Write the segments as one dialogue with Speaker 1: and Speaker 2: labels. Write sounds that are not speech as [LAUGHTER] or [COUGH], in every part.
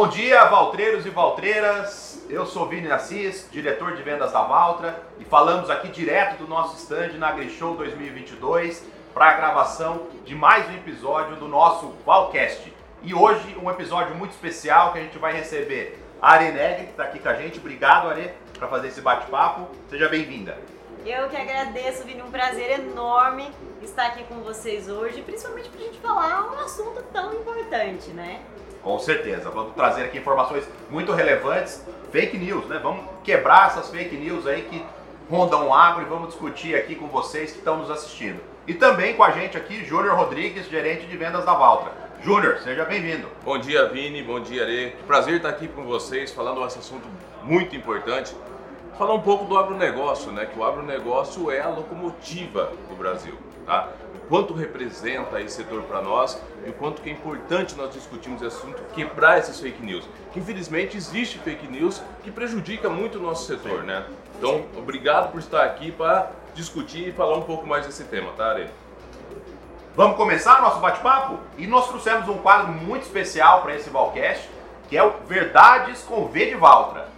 Speaker 1: Bom dia, valtreiros e valtreiras. Eu sou Vini Assis, diretor de vendas da Valtra, e falamos aqui direto do nosso stand na AgriShow 2022 para a gravação de mais um episódio do nosso Valcast. E hoje um episódio muito especial que a gente vai receber a Are Negri, que está aqui com a gente. Obrigado, Are, para fazer esse bate-papo. Seja bem-vinda.
Speaker 2: Eu que agradeço, Vini, um prazer enorme estar aqui com vocês hoje, principalmente para a gente falar um assunto tão importante, né?
Speaker 1: Com certeza, vamos trazer aqui informações muito relevantes, fake news, né? Vamos quebrar essas fake news aí que rondam o agro e vamos discutir aqui com vocês que estão nos assistindo. E também com a gente aqui, Júnior Rodrigues, gerente de vendas da Valtra. Júnior, seja bem-vindo.
Speaker 3: Bom dia, Vini, bom dia, Are. Prazer estar aqui com vocês, falando esse assunto muito importante. Falar um pouco do agronegócio, né? Que o agronegócio é a locomotiva do Brasil, tá? Quanto representa esse setor para nós e o quanto que é importante nós discutirmos esse assunto, quebrar esses fake news. Que infelizmente existe fake news que prejudica muito o nosso setor, né? Então, obrigado por estar aqui para discutir e falar um pouco mais desse tema, tá, Are?
Speaker 1: Vamos começar nosso bate-papo? E nós trouxemos um quadro muito especial para esse Valcast, que é o Verdades com V de Valtra.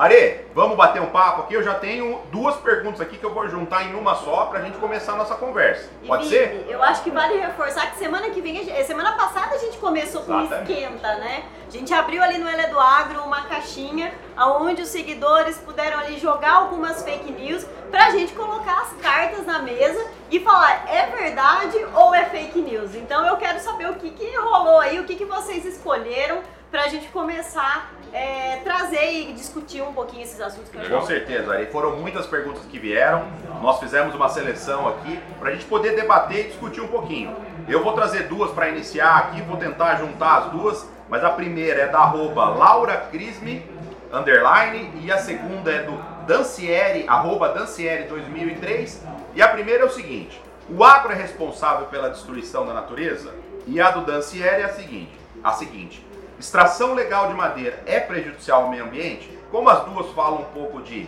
Speaker 1: Are, vamos bater um papo aqui? Eu já tenho duas perguntas aqui que eu vou juntar em uma só para a gente começar a nossa conversa.
Speaker 2: E
Speaker 1: Pode
Speaker 2: Vini,
Speaker 1: ser?
Speaker 2: Eu acho que vale reforçar que semana que vem, a semana passada a gente começou com
Speaker 1: Exatamente.
Speaker 2: esquenta, né? A gente abriu ali no Ele do Agro uma caixinha onde os seguidores puderam ali jogar algumas fake news pra gente colocar as cartas na mesa e falar é verdade ou é fake news. Então eu quero saber o que, que rolou aí, o que, que vocês escolheram pra gente começar a trazer e discutir um pouquinho esses assuntos que
Speaker 1: Com certeza, Ari. Foram muitas perguntas que vieram. Nós fizemos uma seleção aqui para a gente poder debater e discutir um pouquinho. Eu vou trazer duas para iniciar aqui, vou tentar juntar as duas, mas a primeira é da arroba Laura Crisme, underline, e a segunda é do Dancieri, arroba Dancieri 2003. E a primeira é o seguinte: o agro é responsável pela destruição da natureza? E a do Dancieri é a seguinte: a seguinte. Extração legal de madeira é prejudicial ao meio ambiente? Como as duas falam um pouco de,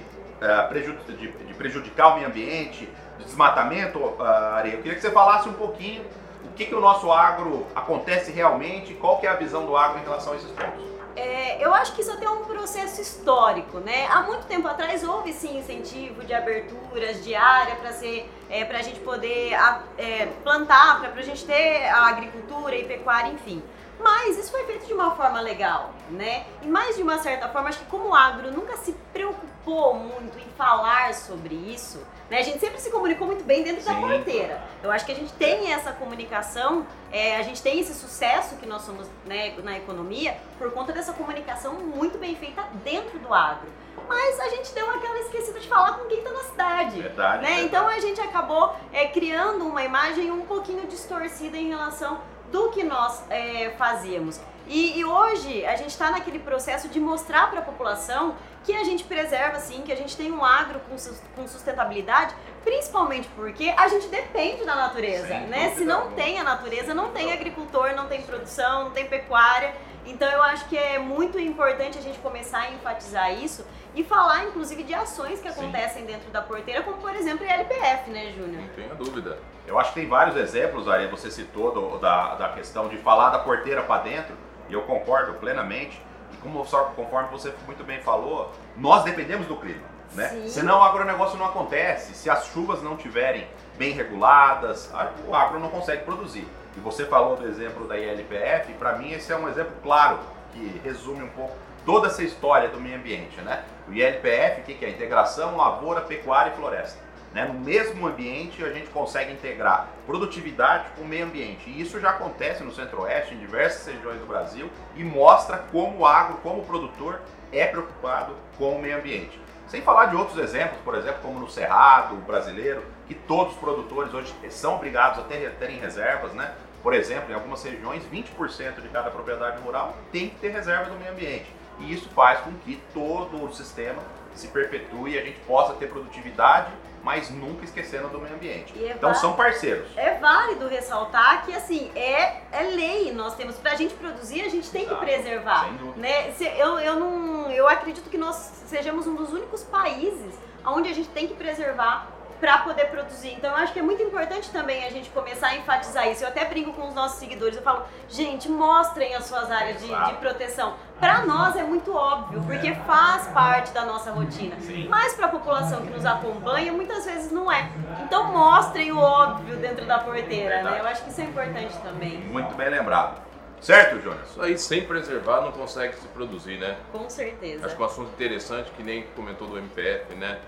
Speaker 1: preju- de- de prejudicar o meio ambiente, de desmatamento, ah, areia, eu queria que você falasse um pouquinho o que, que o nosso agro acontece realmente, qual que é a visão do agro em relação a esses pontos.
Speaker 2: É, eu acho que isso até é um processo histórico, né? Há muito tempo atrás houve sim incentivo de aberturas de área para ser, é, para a gente poder é, plantar, para a gente ter a agricultura e pecuária, enfim. Mas isso foi feito de uma forma legal, né? E mais de uma certa forma, acho que como o agro nunca se preocupou muito em falar sobre isso, né? A gente sempre se comunicou muito bem dentro da
Speaker 1: Sim.
Speaker 2: porteira. Eu acho que a gente tem essa comunicação, é, a gente tem esse sucesso que nós somos né, na economia por conta dessa comunicação muito bem feita dentro do agro. Mas a gente deu aquela esquecida de falar com quem está na cidade.
Speaker 1: Verdade.
Speaker 2: Né?
Speaker 1: verdade.
Speaker 2: Então a gente acabou é, criando uma imagem um pouquinho distorcida em relação do que nós é, fazíamos. E, e hoje a gente está naquele processo de mostrar para a população que a gente preserva sim, que a gente tem um agro com, sus- com sustentabilidade, principalmente porque a gente depende da natureza,
Speaker 1: Sem
Speaker 2: né? Se não tem a natureza, não tem agricultor, não tem produção, não tem pecuária. Então eu acho que é muito importante a gente começar a enfatizar isso e falar, inclusive, de ações que
Speaker 1: Sim.
Speaker 2: acontecem dentro da porteira, como por exemplo a LPF, né, Júnior?
Speaker 3: Não tenha dúvida.
Speaker 1: Eu acho que tem vários exemplos, Ari, você citou do- da, da questão de falar da porteira para dentro, e eu concordo plenamente. E como só conforme você muito bem falou, nós dependemos do clima, né?
Speaker 2: Sim.
Speaker 1: Senão o agronegócio não acontece. Se as chuvas não tiverem bem reguladas, o agro não consegue produzir. E você falou do exemplo da ILPF, para mim esse é um exemplo claro que resume um pouco toda essa história do meio ambiente, né? O ILPF, o que é? Integração lavoura, pecuária e floresta. Né? No mesmo ambiente a gente consegue integrar produtividade com o meio ambiente. E isso já acontece no Centro-Oeste, em diversas regiões do Brasil, e mostra como o agro, como o produtor, é preocupado com o meio ambiente. Sem falar de outros exemplos, por exemplo, como no Cerrado brasileiro, que todos os produtores hoje são obrigados a ter, terem reservas, né? Por exemplo, em algumas regiões, 20% de cada propriedade rural tem que ter reservas no meio ambiente. E isso faz com que todo o sistema se perpetue e a gente possa ter produtividade, mas nunca esquecendo do meio ambiente.
Speaker 2: É
Speaker 1: Então são parceiros.
Speaker 2: É válido ressaltar que assim é, é lei, nós temos pra gente produzir, a gente tem
Speaker 1: Exato,
Speaker 2: que preservar.
Speaker 1: sem dúvida.
Speaker 2: Né? Se- Eu, eu, não, eu acredito que nós sejamos um dos únicos países onde a gente tem que preservar para poder produzir. Então eu acho que é muito importante também a gente começar a enfatizar isso. Eu até brinco com os nossos seguidores, eu falo, gente, mostrem as suas áreas de, de proteção. Para nós é muito óbvio, porque faz parte da nossa rotina. Sim. Mas para a população que nos acompanha, muitas vezes não é. Então mostrem o óbvio dentro da porteira, né? Eu acho que isso é importante também.
Speaker 1: Muito bem lembrado. Certo, Jonas?
Speaker 3: Isso aí, sem preservar, não consegue se produzir, né?
Speaker 2: Com certeza.
Speaker 3: Acho que é um assunto interessante, que nem comentou do MPF, né?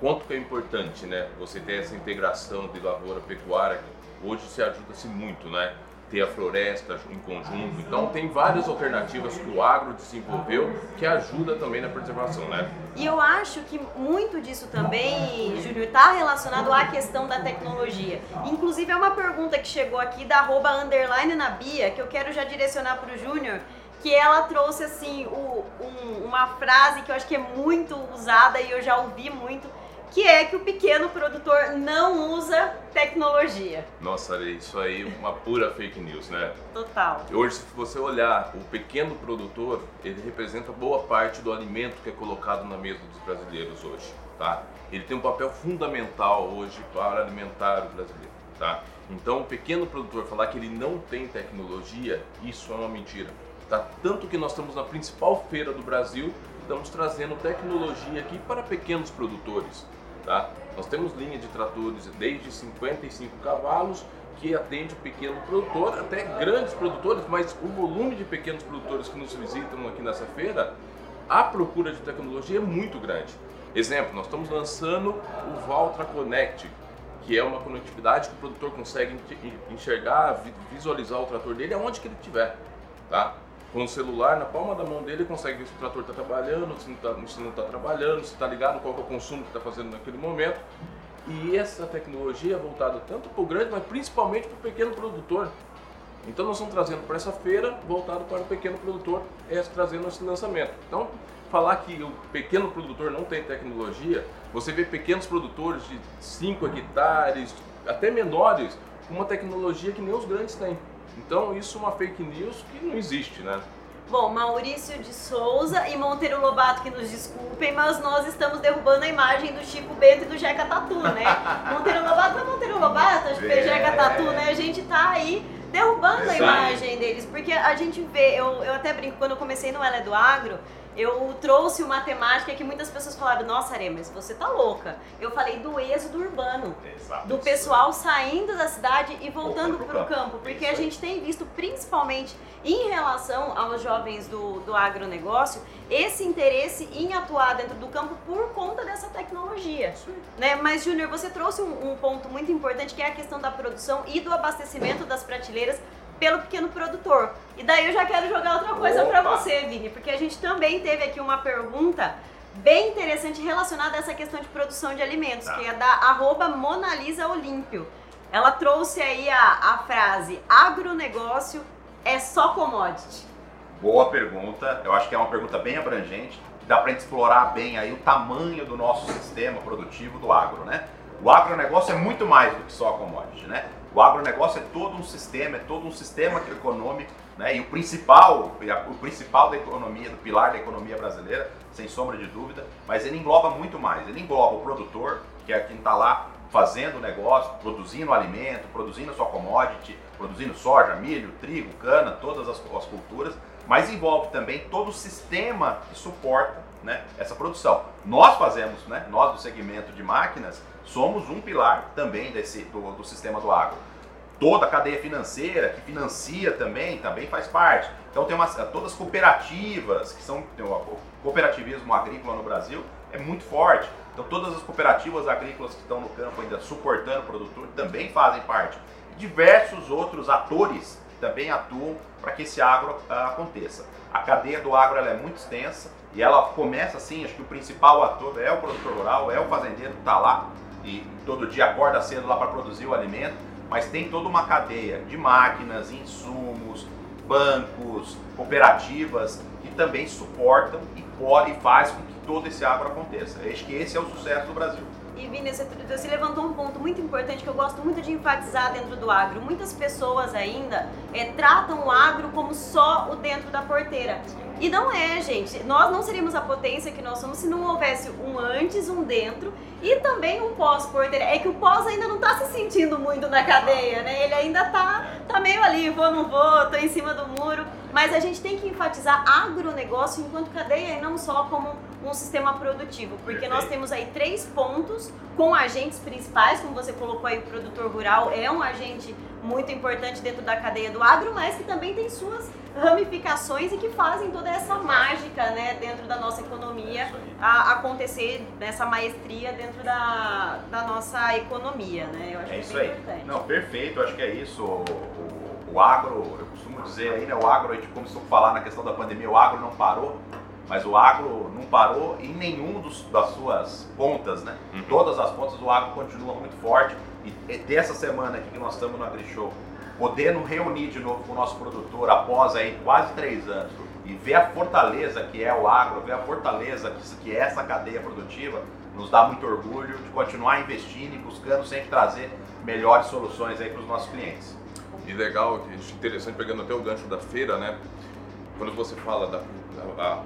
Speaker 3: Quanto que é importante, né? Você ter essa integração de lavoura pecuária, hoje se ajuda-se muito, né? Ter a floresta em conjunto. Então tem várias alternativas que o agro desenvolveu que ajuda também na preservação, né?
Speaker 2: E eu acho que muito disso também, Júnior, está relacionado à questão da tecnologia. Inclusive é uma pergunta que chegou aqui da arroba underline na Bia, que eu quero já direcionar para o Júnior que ela trouxe assim o, um, uma frase que eu acho que é muito usada e eu já ouvi muito, que é que o pequeno produtor não usa tecnologia.
Speaker 3: Nossa, isso aí é uma pura fake news, né?
Speaker 2: Total.
Speaker 3: Hoje, se você olhar o pequeno produtor, ele representa boa parte do alimento que é colocado na mesa dos brasileiros hoje, tá? Ele tem um papel fundamental hoje para alimentar o brasileiro, tá? Então, o pequeno produtor falar que ele não tem tecnologia, isso é uma mentira. Tá? Tanto que nós estamos na principal feira do Brasil, estamos trazendo tecnologia aqui para pequenos produtores. Tá? Nós temos linha de tratores desde 55 cavalos que atende o pequeno produtor, até grandes produtores, mas o volume de pequenos produtores que nos visitam aqui nessa feira, a procura de tecnologia é muito grande. Exemplo, nós estamos lançando o Valtra Connect, que é uma conectividade que o produtor consegue enxergar, visualizar o trator dele aonde que ele estiver. Tá? Com o celular na palma da mão dele, consegue ver se o trator está trabalhando, se não está tá trabalhando, se está ligado, qual é o consumo que está fazendo naquele momento. E essa tecnologia é voltada tanto para o grande, mas principalmente para o pequeno produtor. Então nós estamos trazendo para essa feira, voltado para o pequeno produtor, é, trazendo esse lançamento. Então, falar que o pequeno produtor não tem tecnologia, você vê pequenos produtores de 5 hectares, até menores, com uma tecnologia que nem os grandes têm. Então isso é uma fake news que não existe, né?
Speaker 2: Bom, Maurício de Souza e Monteiro Lobato que nos desculpem, mas nós estamos derrubando a imagem do Chico Bento e do Jeca Tatu, né? [LAUGHS] Monteiro Lobato é Monteiro Lobato, acho que é Jeca Tatu, né? A gente tá aí derrubando Exato. a imagem deles, porque a gente vê, eu, eu até brinco, quando eu comecei no Ela é do Agro, eu trouxe uma temática que muitas pessoas falaram, nossa, Arê, mas você tá louca. Eu falei do êxodo urbano. Exato. Do pessoal saindo da cidade e voltando para o campo. Porque a gente tem visto, principalmente em relação aos jovens do, do agronegócio, esse interesse em atuar dentro do campo por conta dessa tecnologia. Né? Mas, Júnior, você trouxe um, um ponto muito importante que é a questão da produção e do abastecimento das prateleiras pelo pequeno produtor. E daí eu já quero jogar outra coisa para você, Vini, porque a gente também teve aqui uma pergunta bem interessante relacionada a essa questão de produção de alimentos, tá. que é da arroba Monalisa Olímpio. Ela trouxe aí a, a frase, agronegócio é só commodity.
Speaker 1: Boa pergunta, eu acho que é uma pergunta bem abrangente, dá para explorar bem aí o tamanho do nosso sistema produtivo do agro, né? O agronegócio é muito mais do que só commodity, né? O agronegócio é todo um sistema, é todo um sistema econômico, né? E o principal, o principal da economia, do pilar da economia brasileira, sem sombra de dúvida, mas ele engloba muito mais. Ele engloba o produtor, que é quem está lá fazendo o negócio, produzindo alimento, produzindo sua commodity, produzindo soja, milho, trigo, cana, todas as, as culturas, mas envolve também todo o sistema que suporta né, essa produção. Nós fazemos, né, nós do segmento de máquinas, somos um pilar também desse, do, do sistema do agro. Toda a cadeia financeira que financia também, também faz parte. Então tem umas, todas as cooperativas, que são o cooperativismo agrícola no Brasil é muito forte. Então todas as cooperativas agrícolas que estão no campo ainda suportando o produtor também fazem parte. Diversos outros atores também atuam para que esse agro uh, aconteça. A cadeia do agro é muito extensa e ela começa assim, acho que o principal ator é o produtor rural, é o fazendeiro que está lá e todo dia acorda cedo lá para produzir o alimento, mas tem toda uma cadeia de máquinas, insumos, bancos, cooperativas que também suportam e podem faz com que todo esse agro aconteça. Acho que esse é o sucesso do Brasil.
Speaker 2: E Vini, você, você levantou um ponto muito importante que eu gosto muito de enfatizar dentro do agro. Muitas pessoas ainda é, tratam o agro como só o dentro da porteira. E não é, gente. Nós não seríamos a potência que nós somos se não houvesse um antes, um dentro e também um pós-porteira. É que o pós ainda não está se sentindo muito na cadeia, né? Ele ainda tá, tá meio ali, vou, não vou, tô em cima do muro. Mas a gente tem que enfatizar agronegócio enquanto cadeia e não só como um sistema produtivo, porque Perfeito. nós temos aí três pontos com agentes principais, como você colocou aí, o produtor rural é um agente muito importante dentro da cadeia do agro, mas que também tem suas ramificações e que fazem toda essa mágica né, dentro da nossa economia a, acontecer nessa maestria dentro da, da nossa economia. Né?
Speaker 1: Eu acho é isso aí. Importante. Não, perfeito, acho que é isso. O, o, o agro, eu costumo dizer aí, né, o agro, a gente começou a falar na questão da pandemia, o agro não parou. Mas o agro não parou em nenhum dos, das suas pontas, né? Uhum. Todas as pontas o agro continua muito forte. E dessa semana aqui que nós estamos no AgriShow, podendo reunir de novo com o nosso produtor após aí quase três anos e ver a fortaleza que é o agro, ver a fortaleza que é essa cadeia produtiva, nos dá muito orgulho de continuar investindo e buscando sempre trazer melhores soluções aí para os nossos clientes.
Speaker 3: E legal, interessante, pegando até o gancho da feira, né? Quando você fala da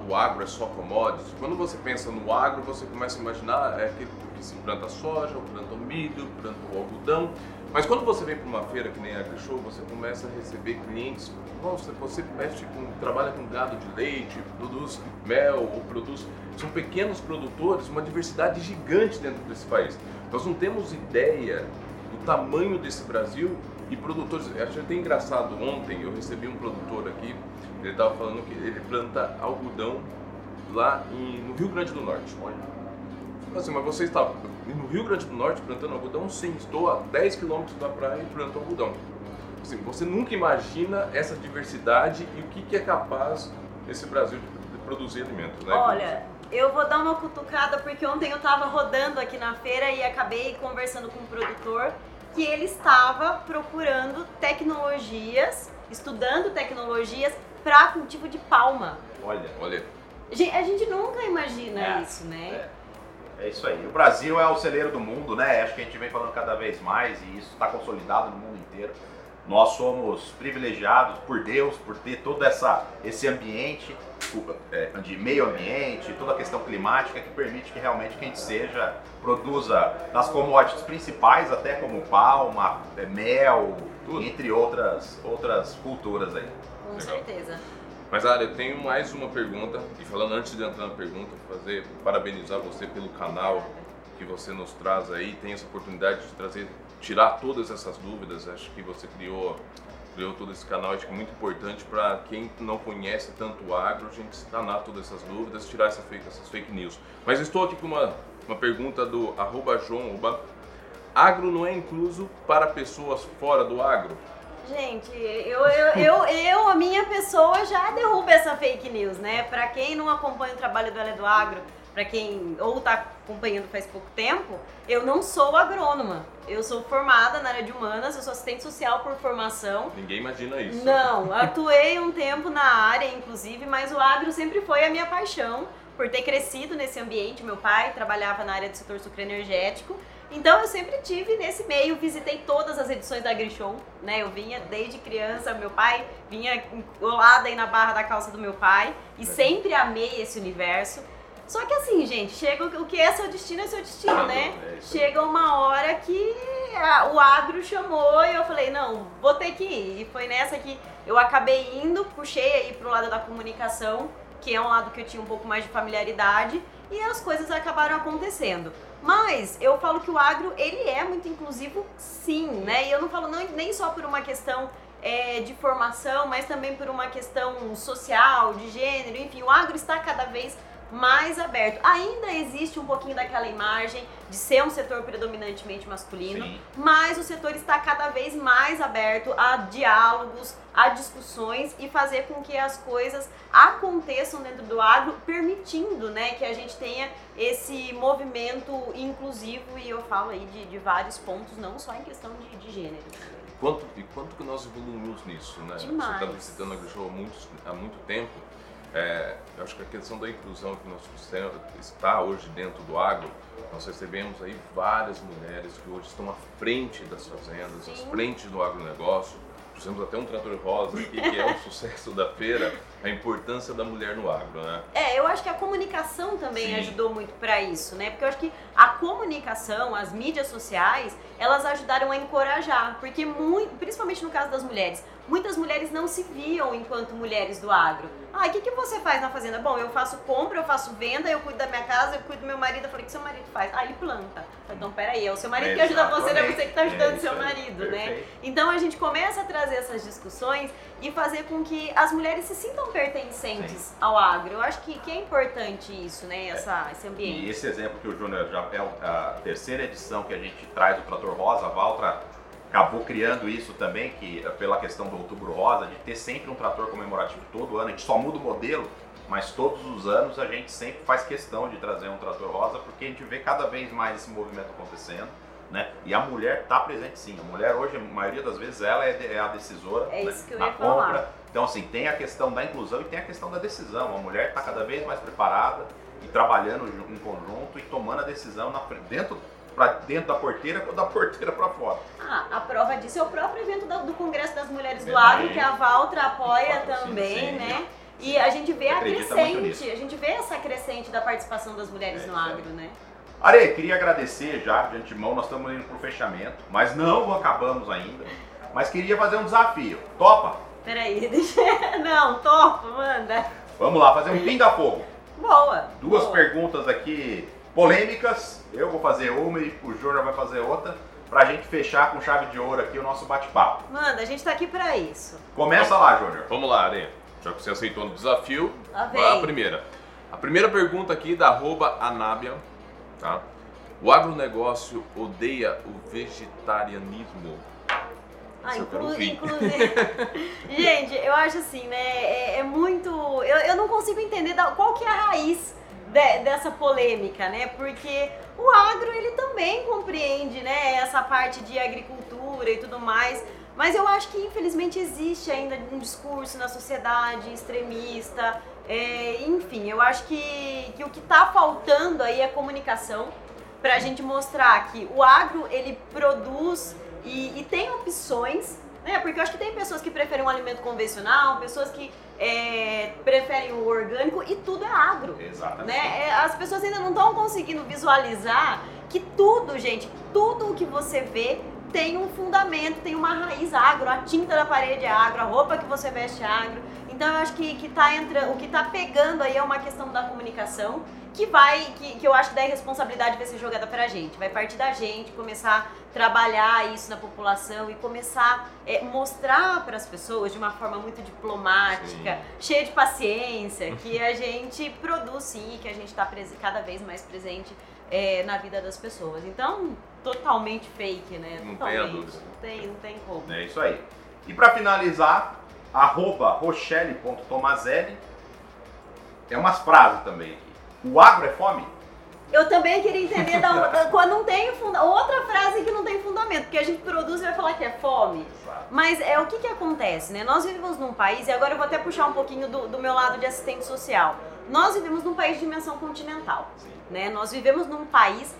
Speaker 3: o agro é só commodities, quando você pensa no agro, você começa a imaginar é aquele que se planta soja, planta milho, planta o algodão. Mas quando você vem para uma feira que nem a AgriShow, você começa a receber clientes. Nossa, você mexe com, trabalha com gado de leite, produz mel ou produz. São pequenos produtores, uma diversidade gigante dentro desse país. Nós não temos ideia do tamanho desse Brasil e produtores. Achei até engraçado. Ontem eu recebi um produtor aqui ele estava falando que ele planta algodão lá em, no Rio Grande do Norte. Olha. Assim, mas você está no Rio Grande do Norte plantando algodão? Sim, estou a 10 quilômetros da praia e planto algodão. Assim, você nunca imagina essa diversidade e o que, que é capaz esse Brasil de produzir alimentos, né?
Speaker 2: Olha, eu vou dar uma cutucada porque ontem eu estava rodando aqui na feira e acabei conversando com um produtor que ele estava procurando tecnologias, estudando tecnologias para cultivo de palma.
Speaker 1: Olha, olha.
Speaker 2: A gente nunca imagina é, isso, né?
Speaker 1: É. é. isso aí. O Brasil é o celeiro do mundo, né? Acho que a gente vem falando cada vez mais e isso está consolidado no mundo inteiro. Nós somos privilegiados por Deus por ter todo essa, esse ambiente é, de meio ambiente, toda a questão climática que permite que realmente quem seja produza nas commodities principais, até como palma, é, mel, Tudo. entre outras, outras culturas aí.
Speaker 2: Com Legal. certeza.
Speaker 3: Mas, Ara, eu tenho mais uma pergunta. E falando antes de entrar na pergunta, fazer parabenizar você pelo canal que você nos traz aí. Tem essa oportunidade de trazer, tirar todas essas dúvidas. Acho que você criou, criou todo esse canal. Acho que é muito importante para quem não conhece tanto o agro, a gente sanar todas essas dúvidas, tirar essa fake, essas fake news. Mas estou aqui com uma, uma pergunta do arroba João. Agro não é incluso para pessoas fora do agro?
Speaker 2: Gente, eu, eu, eu, eu, a minha pessoa já derruba essa fake news, né? Pra quem não acompanha o trabalho do Ela do Agro, pra quem ou tá acompanhando faz pouco tempo, eu não sou agrônoma. Eu sou formada na área de humanas, eu sou assistente social por formação.
Speaker 3: Ninguém imagina isso.
Speaker 2: Não, atuei um tempo na área, inclusive, mas o agro sempre foi a minha paixão por ter crescido nesse ambiente. Meu pai trabalhava na área do setor sucroenergético então eu sempre tive nesse meio, visitei todas as edições da AgriShow, né? Eu vinha desde criança, meu pai vinha colada aí na barra da calça do meu pai e sempre amei esse universo. Só que assim, gente, chega o que é seu destino é seu destino, né? É chega uma hora que a, o agro chamou e eu falei, não, vou ter que ir. E foi nessa que eu acabei indo, puxei aí pro lado da comunicação, que é um lado que eu tinha um pouco mais de familiaridade, e as coisas acabaram acontecendo. Mas eu falo que o agro, ele é muito inclusivo sim, né? E eu não falo não, nem só por uma questão é, de formação, mas também por uma questão social, de gênero, enfim, o agro está cada vez mais aberto. Ainda existe um pouquinho daquela imagem de ser um setor predominantemente masculino, Sim. mas o setor está cada vez mais aberto a diálogos, a discussões e fazer com que as coisas aconteçam dentro do agro, permitindo né, que a gente tenha esse movimento inclusivo e eu falo aí de, de vários pontos, não só em questão de, de gênero.
Speaker 3: Quanto, e quanto que nós evoluímos nisso, né?
Speaker 2: Demais.
Speaker 3: Você está visitando a Grishow há há muito tempo É, eu acho que a questão da inclusão que nós está hoje dentro do agro, nós recebemos aí várias mulheres que hoje estão à frente das fazendas, à frente do agronegócio. Fizemos até um trator rosa aqui, que é o [LAUGHS] sucesso da feira, a importância da mulher no agro, né?
Speaker 2: É, eu acho que a comunicação também
Speaker 3: Sim.
Speaker 2: ajudou muito para isso, né? Porque eu acho que a comunicação, as mídias sociais, elas ajudaram a encorajar, porque muito, principalmente no caso das mulheres, muitas mulheres não se viam enquanto mulheres do agro. Ah, o que, que você faz na fazenda? Bom, eu faço compra, eu faço venda, eu cuido da minha casa, eu cuido do meu marido. Eu falei, o que seu marido faz? Ah, ele planta. Então, peraí, é o seu marido que ajuda você, não é você que tá ajudando
Speaker 1: É
Speaker 2: o seu marido, né? Então a gente começa a trazer essas discussões e fazer com que as mulheres se sintam pertencentes ao agro. Eu acho que, que é importante isso, né? Essa, esse
Speaker 1: E
Speaker 2: ambiente.
Speaker 1: esse exemplo que o Júnior já é a terceira edição que a gente traz do Trator Rosa, a Valtra acabou criando isso também, que pela questão do Outubro Rosa, de ter sempre um trator comemorativo todo ano, a gente só muda o modelo, mas todos os anos a gente sempre faz questão de trazer um trator rosa, porque a gente vê cada vez mais esse movimento acontecendo, né? E a mulher está presente sim. A mulher hoje, a maioria das vezes, ela é é a decisora
Speaker 2: É
Speaker 1: né,
Speaker 2: isso que eu
Speaker 1: na
Speaker 2: ia falar.
Speaker 1: compra. Então, assim, tem a questão da inclusão e tem a questão da decisão. A mulher está cada vez mais preparada e trabalhando em conjunto e tomando a decisão na dentro, pra dentro da porteira ou da porteira para fora.
Speaker 2: Ah, a prova disso é o próprio evento do, do Congresso das Mulheres do
Speaker 1: Verdade.
Speaker 2: Agro, que a Valtra apoia também,
Speaker 1: sim.
Speaker 2: né? E a gente vê a crescente, a gente vê essa crescente da participação das mulheres
Speaker 1: É
Speaker 2: no
Speaker 1: aí.
Speaker 2: agro, né?
Speaker 1: Are, queria agradecer já de antemão, nós estamos indo para o fechamento, mas não acabamos ainda. Mas queria fazer um desafio. Topa?
Speaker 2: Peraí, [LAUGHS] deixa. Não, topo, manda.
Speaker 1: Vamos lá, fazer um pinga-fogo.
Speaker 2: Boa.
Speaker 1: Duas
Speaker 2: boa.
Speaker 1: perguntas aqui polêmicas. Eu vou fazer uma e o Júnior vai fazer outra. Pra gente fechar com chave de ouro aqui o nosso bate-papo.
Speaker 2: Manda, a gente tá aqui pra isso.
Speaker 1: Começa lá, Júnior.
Speaker 3: Vamos lá, Are. Já que você aceitou no desafio,
Speaker 2: Lá
Speaker 3: vai a primeira. A primeira pergunta aqui da arroba Anábia, tá? O agronegócio odeia o vegetarianismo?
Speaker 2: Ah, inclu inclusive. [LAUGHS] Gente, eu acho assim, né? É, é muito. Eu, eu não consigo entender da- qual que é a raiz de- dessa polêmica, né? Porque o agro ele também compreende, né? Essa parte de agricultura e tudo mais. Mas eu acho que infelizmente existe ainda um discurso na sociedade extremista. é, enfim, eu acho que, que o que está faltando aí é comunicação para a gente mostrar que o agro ele produz e, e tem opções, né? Porque eu acho que tem pessoas que preferem um alimento convencional, pessoas que é, preferem o orgânico e tudo é agro.
Speaker 1: Exatamente.
Speaker 2: Né? É, As pessoas ainda não estão conseguindo visualizar que tudo, gente, tudo o que você vê tem um fundamento, tem uma raiz agro, a tinta da parede é agro, a roupa que você veste é agro. Então eu acho que, que tá entra, o que está pegando aí é uma questão da comunicação que vai, que, que eu acho que daí a responsabilidade vai ser jogada pra gente. Vai partir da gente começar a trabalhar isso na população e começar a mostrar para as pessoas de uma forma muito diplomática, cheia de paciência, [LAUGHS] que a gente produz sim, que a gente está cada vez mais presente é, na vida das pessoas. Então, totalmente fake, né?
Speaker 3: Não
Speaker 2: totalmente.
Speaker 3: tenha dúvida.
Speaker 2: Não tem, não tem como.
Speaker 1: É isso aí. E para finalizar, arroba rochelle.tomazelli. Tem umas frases também aqui. O agro é fome?
Speaker 2: Eu também queria entender da, [LAUGHS] da- quando não tem outra frase que não tem fundamento, porque a gente produz e vai falar que é fome. Mas é o que, que acontece, né? Nós vivemos num país, e agora eu vou até puxar um pouquinho do, do meu lado de assistente social. Nós vivemos num país de dimensão continental, né? Nós vivemos num país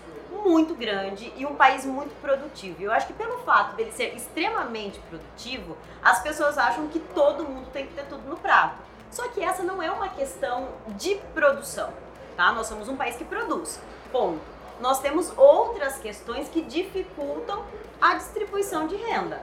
Speaker 2: muito grande e um país muito produtivo. E eu acho que pelo fato dele ser extremamente produtivo, as pessoas acham que todo mundo tem que ter tudo no prato. Só que essa não é uma questão de produção, tá? Nós somos um país que produz. Ponto. Nós temos outras questões que dificultam a distribuição de renda.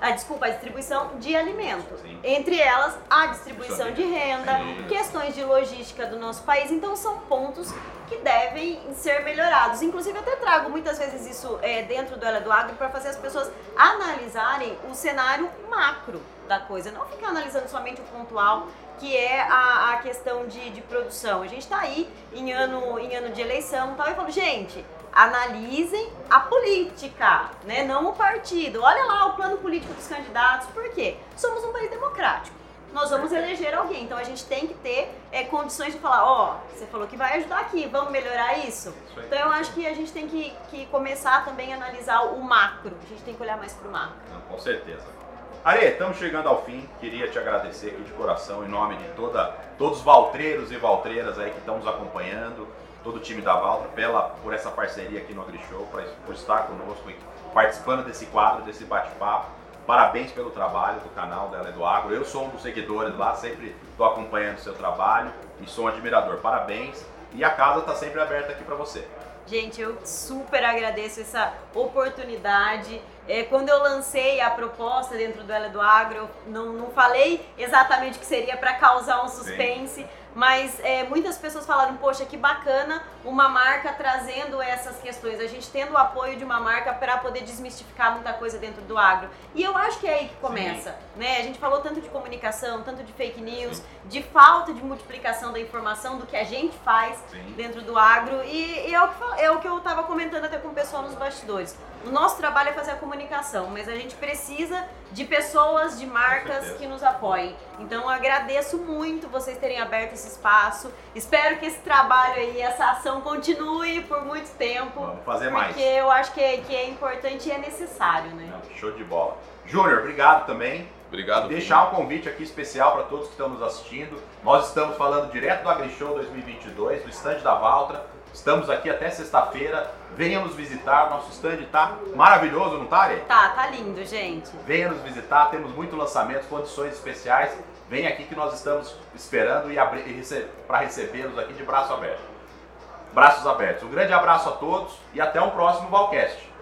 Speaker 2: A, desculpa, a distribuição de alimento.
Speaker 1: Sim.
Speaker 2: Entre elas, a distribuição de renda, questões de logística do nosso país. Então, são pontos que devem ser melhorados. Inclusive, eu até trago muitas vezes isso é, dentro do Ela do Agro para fazer as pessoas analisarem o cenário macro da coisa, não ficar analisando somente o pontual, que é a, a questão de, de produção. A gente está aí em ano, em ano de eleição e tal, e eu falo, gente, analisem a política, né? não o partido. Olha lá o plano político dos candidatos, por quê? Somos um país democrático. Nós vamos eleger alguém, então a gente tem que ter é, condições de falar, ó, você falou que vai ajudar aqui, vamos melhorar isso? Então eu acho que a gente tem que, que começar também a analisar o macro, a gente tem que olhar mais pro macro.
Speaker 1: Não, com certeza. Are, estamos chegando ao fim. Queria te agradecer aqui de coração, em nome de toda, todos os valtreiros e valtreiras aí que estão nos acompanhando, todo o time da Valtra, pela, por essa parceria aqui no AgriShow, por, por estar conosco, participando desse quadro, desse bate-papo. Parabéns pelo trabalho do canal dela do Agro. Eu sou um dos seguidores lá, sempre estou acompanhando o seu trabalho e sou um admirador. Parabéns. E a casa está sempre aberta aqui para você.
Speaker 2: Gente, eu super agradeço essa oportunidade. É, quando eu lancei a proposta dentro do Ela do Agro, eu não, não falei exatamente o que seria para causar um suspense. Sim mas é, muitas pessoas falaram, poxa, que bacana uma marca trazendo essas questões, a gente tendo o apoio de uma marca para poder desmistificar muita coisa dentro do agro. E eu acho que é aí que começa, né? A gente falou tanto de comunicação, tanto de fake news, Sim. de falta de multiplicação da informação do que a gente faz dentro do agro e, e é, o que, é o que eu estava comentando até com o pessoal nos bastidores. O nosso trabalho é fazer a comunicação, mas a gente precisa de pessoas, de marcas que nos apoiem. Então eu agradeço muito vocês terem aberto esse espaço. Espero que esse trabalho aí, essa ação continue por muito tempo.
Speaker 1: Vamos fazer mais.
Speaker 2: Porque eu acho que é, que é importante e é necessário, né?
Speaker 1: Show de bola. Júnior, obrigado também.
Speaker 3: Obrigado.
Speaker 1: Deixar um convite aqui especial para todos que estão nos assistindo. Nós estamos falando direto do AgriShow 2022, do estande da Valtra. Estamos aqui até sexta-feira. Venha nos visitar, nosso stand tá maravilhoso, não tá, Ari?
Speaker 2: Tá, tá lindo, gente.
Speaker 1: Venha nos visitar, temos muito lançamento, condições especiais. Venha aqui que nós estamos esperando e, e para recebê-los aqui de braço aberto. Braços abertos. Um grande abraço a todos e até um próximo Valcast.